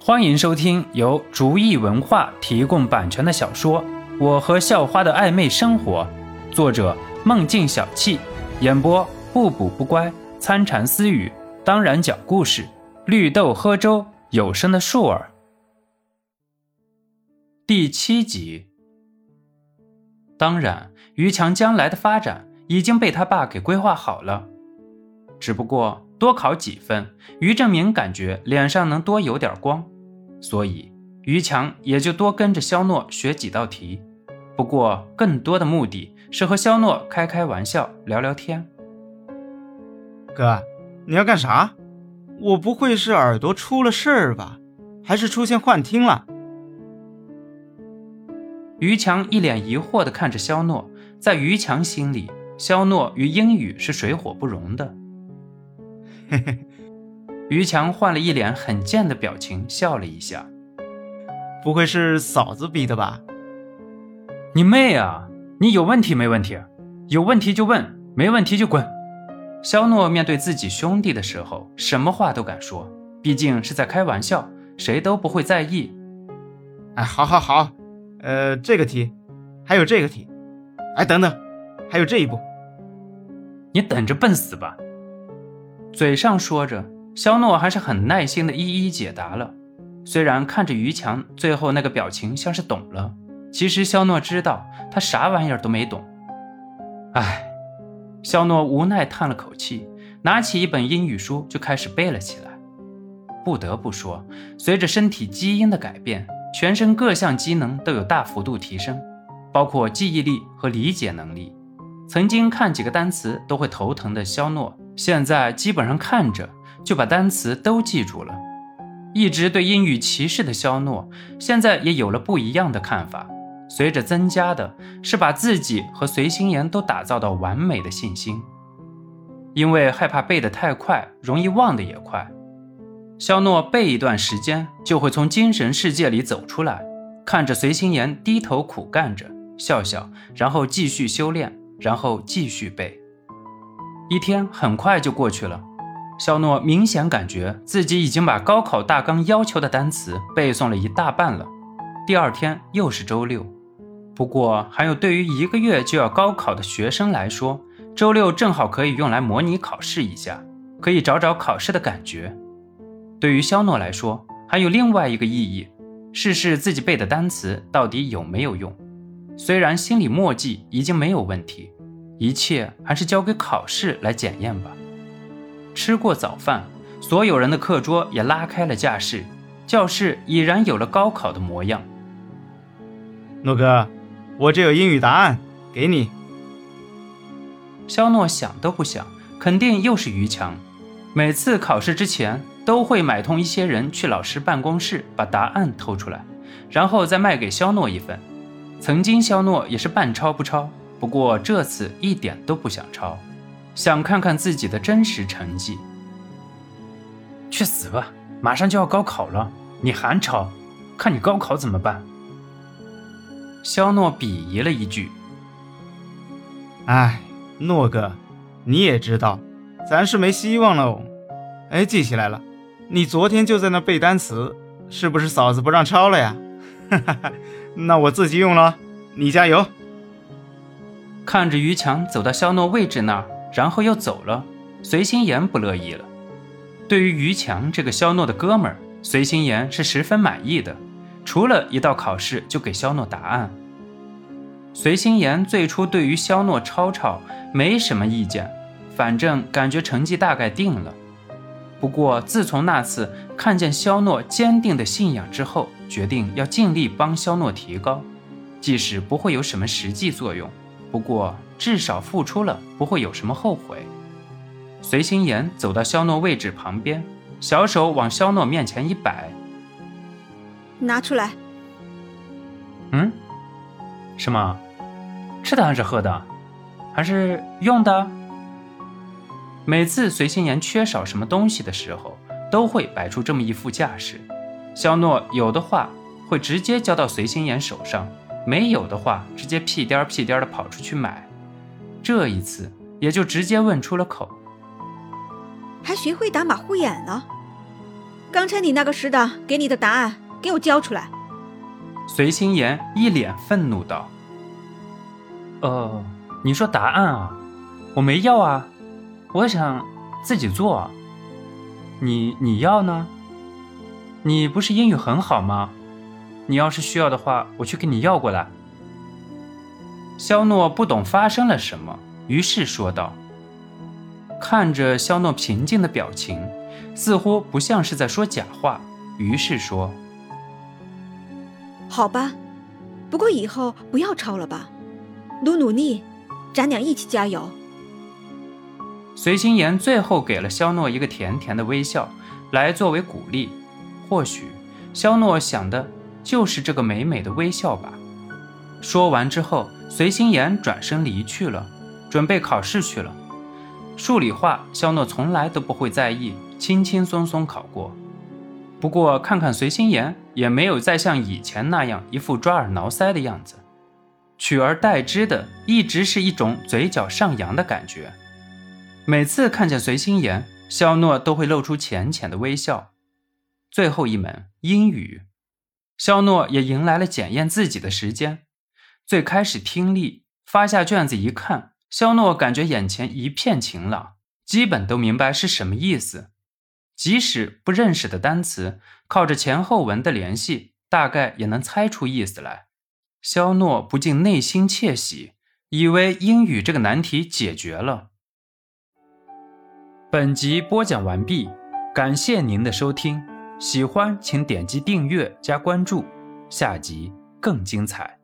欢迎收听由竹意文化提供版权的小说《我和校花的暧昧生活》，作者梦境小憩，演播不补不乖、参禅私语，当然讲故事，绿豆喝粥，有声的树儿。第七集。当然，于强将来的发展已经被他爸给规划好了，只不过多考几分，于正明感觉脸上能多有点光。所以，于强也就多跟着肖诺学几道题，不过更多的目的是和肖诺开开玩笑、聊聊天。哥，你要干啥？我不会是耳朵出了事儿吧？还是出现幻听了？于强一脸疑惑地看着肖诺，在于强心里，肖诺与英语是水火不容的。嘿嘿。于强换了一脸很贱的表情，笑了一下。不会是嫂子逼的吧？你妹啊！你有问题没问题？有问题就问，没问题就滚。肖诺面对自己兄弟的时候，什么话都敢说，毕竟是在开玩笑，谁都不会在意。哎，好，好，好。呃，这个题，还有这个题。哎，等等，还有这一步。你等着笨死吧！嘴上说着。肖诺还是很耐心的一一解答了，虽然看着于强最后那个表情像是懂了，其实肖诺知道他啥玩意儿都没懂。唉，肖诺无奈叹了口气，拿起一本英语书就开始背了起来。不得不说，随着身体基因的改变，全身各项机能都有大幅度提升，包括记忆力和理解能力。曾经看几个单词都会头疼的肖诺，现在基本上看着。就把单词都记住了。一直对英语歧视的肖诺，现在也有了不一样的看法。随着增加的是把自己和随心言都打造到完美的信心。因为害怕背得太快，容易忘得也快。肖诺背一段时间，就会从精神世界里走出来，看着随心言低头苦干着，笑笑，然后继续修炼，然后继续背。一天很快就过去了。肖诺明显感觉自己已经把高考大纲要求的单词背诵了一大半了。第二天又是周六，不过还有对于一个月就要高考的学生来说，周六正好可以用来模拟考试一下，可以找找考试的感觉。对于肖诺来说，还有另外一个意义，试试自己背的单词到底有没有用。虽然心里默记已经没有问题，一切还是交给考试来检验吧。吃过早饭，所有人的课桌也拉开了架势，教室已然有了高考的模样。诺哥，我这有英语答案，给你。肖诺想都不想，肯定又是于强。每次考试之前，都会买通一些人去老师办公室把答案偷出来，然后再卖给肖诺一份。曾经肖诺也是半抄不抄，不过这次一点都不想抄。想看看自己的真实成绩，去死吧！马上就要高考了，你还抄？看你高考怎么办？肖诺鄙夷了一句：“哎，诺哥，你也知道，咱是没希望喽。哎，记起来了，你昨天就在那背单词，是不是嫂子不让抄了呀？哈哈，那我自己用了，你加油。”看着于强走到肖诺位置那儿。然后又走了，随心言不乐意了。对于于强这个肖诺的哥们儿，随心言是十分满意的。除了一道考试就给肖诺答案。随心言最初对于肖诺抄抄没什么意见，反正感觉成绩大概定了。不过自从那次看见肖诺坚定的信仰之后，决定要尽力帮肖诺提高，即使不会有什么实际作用。不过，至少付出了，不会有什么后悔。随心言走到肖诺位置旁边，小手往肖诺面前一摆：“拿出来。”“嗯？什么？吃的还是喝的？还是用的？”每次随心言缺少什么东西的时候，都会摆出这么一副架势。肖诺有的话会直接交到随心言手上。没有的话，直接屁颠儿屁颠儿的跑出去买。这一次也就直接问出了口，还学会打马虎眼了。刚才你那个死党给你的答案，给我交出来！随心言一脸愤怒道：“呃，你说答案啊？我没要啊，我想自己做。你你要呢？你不是英语很好吗？你要是需要的话，我去给你要过来。”肖诺不懂发生了什么，于是说道。看着肖诺平静的表情，似乎不像是在说假话，于是说：“好吧，不过以后不要抄了吧，努努力，咱俩一起加油。”随心言最后给了肖诺一个甜甜的微笑，来作为鼓励。或许肖诺想的就是这个美美的微笑吧。说完之后，随心言转身离去了，准备考试去了。数理化，肖诺从来都不会在意，轻轻松松考过。不过看看随心言，也没有再像以前那样一副抓耳挠腮的样子，取而代之的一直是一种嘴角上扬的感觉。每次看见随心言，肖诺都会露出浅浅的微笑。最后一门英语，肖诺也迎来了检验自己的时间。最开始听力，发下卷子一看。肖诺感觉眼前一片晴朗，基本都明白是什么意思。即使不认识的单词，靠着前后文的联系，大概也能猜出意思来。肖诺不禁内心窃喜，以为英语这个难题解决了。本集播讲完毕，感谢您的收听，喜欢请点击订阅加关注，下集更精彩。